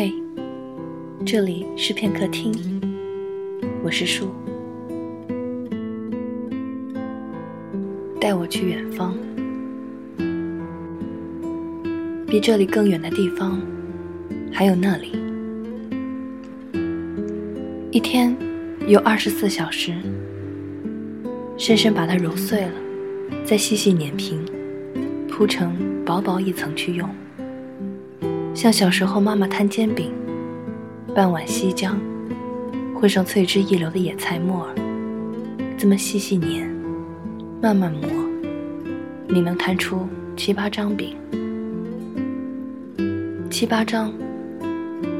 嘿，这里是片刻听，我是树，带我去远方，比这里更远的地方，还有那里。一天有二十四小时，深深把它揉碎了，再细细碾平，铺成薄薄一层去用。像小时候妈妈摊煎饼，半碗西浆，混上翠汁一流的野菜末儿，这么细细碾，慢慢磨，你能摊出七八张饼。七八张，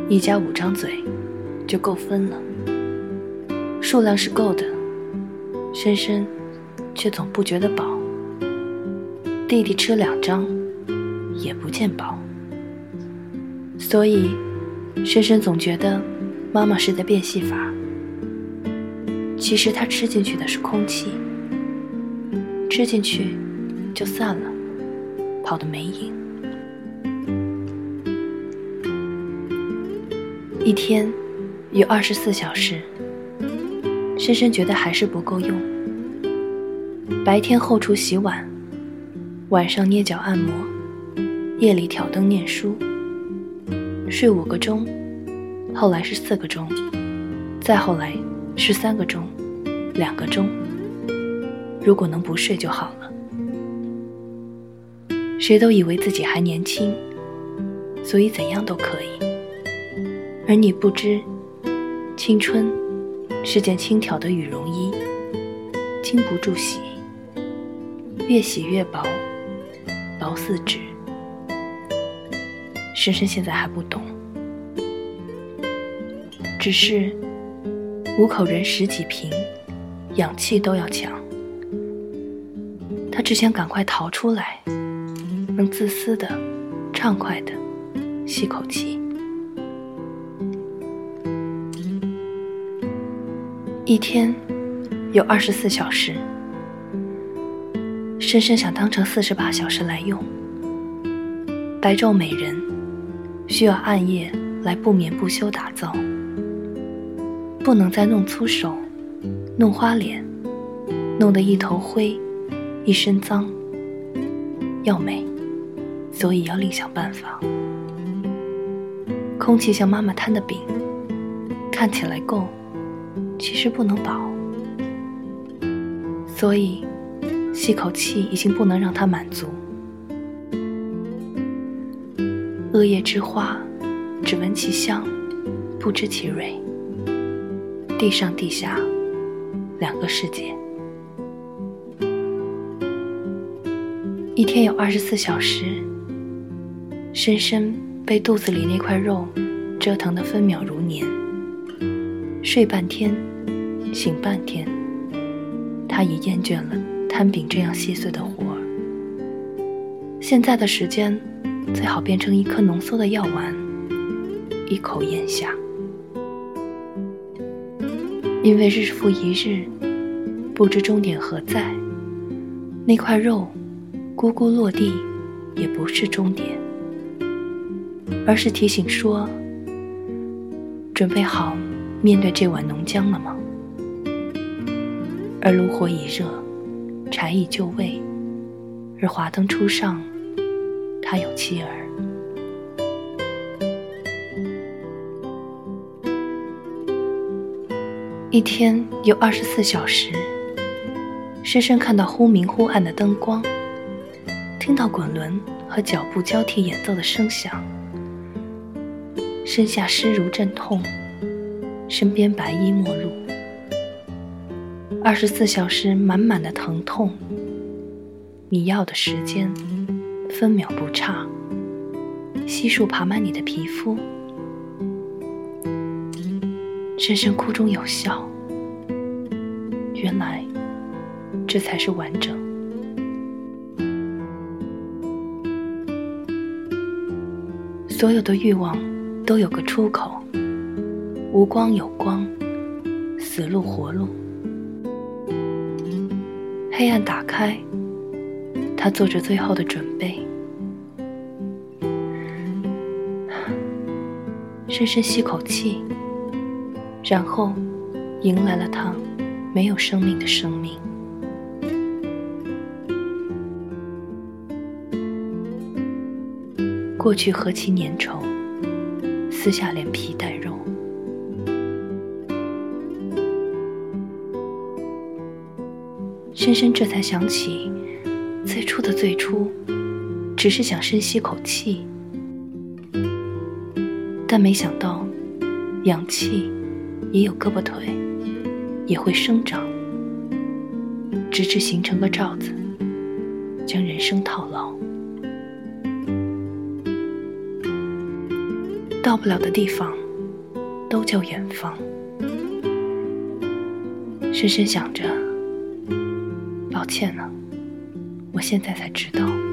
一家五张嘴，就够分了。数量是够的，深深却总不觉得饱。弟弟吃两张，也不见饱。所以，深深总觉得妈妈是在变戏法。其实他吃进去的是空气，吃进去就散了，跑得没影。一天有二十四小时，深深觉得还是不够用。白天后厨洗碗，晚上捏脚按摩，夜里挑灯念书。睡五个钟，后来是四个钟，再后来是三个钟，两个钟。如果能不睡就好了。谁都以为自己还年轻，所以怎样都可以。而你不知，青春是件轻挑的羽绒衣，经不住洗，越洗越薄，薄似纸。深深现在还不懂，只是五口人十几平，氧气都要抢。他只想赶快逃出来，能自私的、畅快的吸口气。一天有二十四小时，深深想当成四十八小时来用，白昼美人。需要暗夜来不眠不休打造，不能再弄粗手，弄花脸，弄得一头灰，一身脏。要美，所以要另想办法。空气像妈妈摊的饼，看起来够，其实不能饱。所以，吸口气已经不能让它满足。恶叶之花，只闻其香，不知其蕊。地上地下，两个世界。一天有二十四小时，深深被肚子里那块肉折腾的分秒如年。睡半天，醒半天，他已厌倦了摊饼这样细碎的活儿。现在的时间。最好变成一颗浓缩的药丸，一口咽下。因为日复一日，不知终点何在，那块肉咕咕落地，也不是终点，而是提醒说：准备好面对这碗浓浆了吗？而炉火已热，柴已就位，而华灯初上。他有妻儿。一天有二十四小时，深深看到忽明忽暗的灯光，听到滚轮和脚步交替演奏的声响，身下湿如阵痛，身边白衣陌路。二十四小时满满的疼痛，你要的时间。分秒不差，悉数爬满你的皮肤，深深哭中有笑。原来，这才是完整。所有的欲望都有个出口，无光有光，死路活路，黑暗打开。他做着最后的准备，深深吸口气，然后迎来了他没有生命的生命。过去何其粘稠，撕下连皮带肉。深深这才想起，最初的最初，只是想深吸口气，但没想到，氧气也有胳膊腿，也会生长，直至形成个罩子，将人生套牢。到不了的地方，都叫远方。深深想着，抱歉了，我现在才知道。